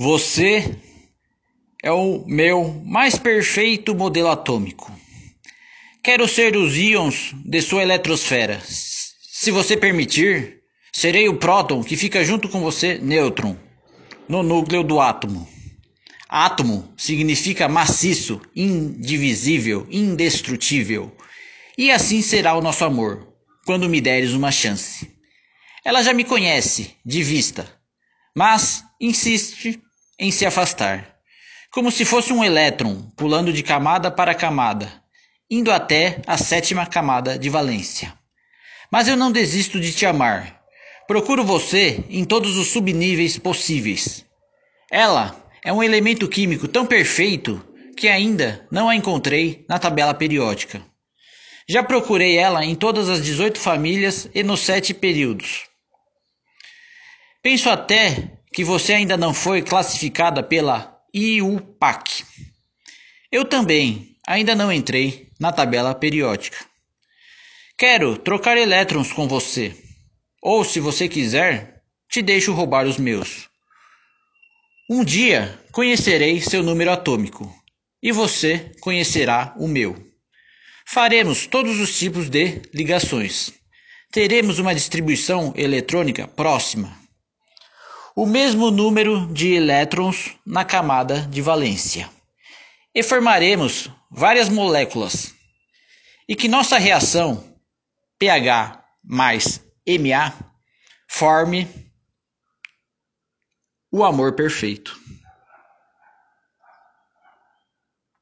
Você é o meu mais perfeito modelo atômico. Quero ser os íons de sua eletrosfera. Se você permitir, serei o próton que fica junto com você, nêutron, no núcleo do átomo. Átomo significa maciço, indivisível, indestrutível. E assim será o nosso amor, quando me deres uma chance. Ela já me conhece, de vista, mas insiste em se afastar, como se fosse um elétron pulando de camada para camada, indo até a sétima camada de valência. Mas eu não desisto de te amar. Procuro você em todos os subníveis possíveis. Ela é um elemento químico tão perfeito que ainda não a encontrei na tabela periódica. Já procurei ela em todas as 18 famílias e nos sete períodos. Penso até que você ainda não foi classificada pela IUPAC. Eu também ainda não entrei na tabela periódica. Quero trocar elétrons com você. Ou, se você quiser, te deixo roubar os meus. Um dia conhecerei seu número atômico e você conhecerá o meu. Faremos todos os tipos de ligações. Teremos uma distribuição eletrônica próxima o mesmo número de elétrons na camada de valência. E formaremos várias moléculas. E que nossa reação pH mais Ma forme o amor perfeito.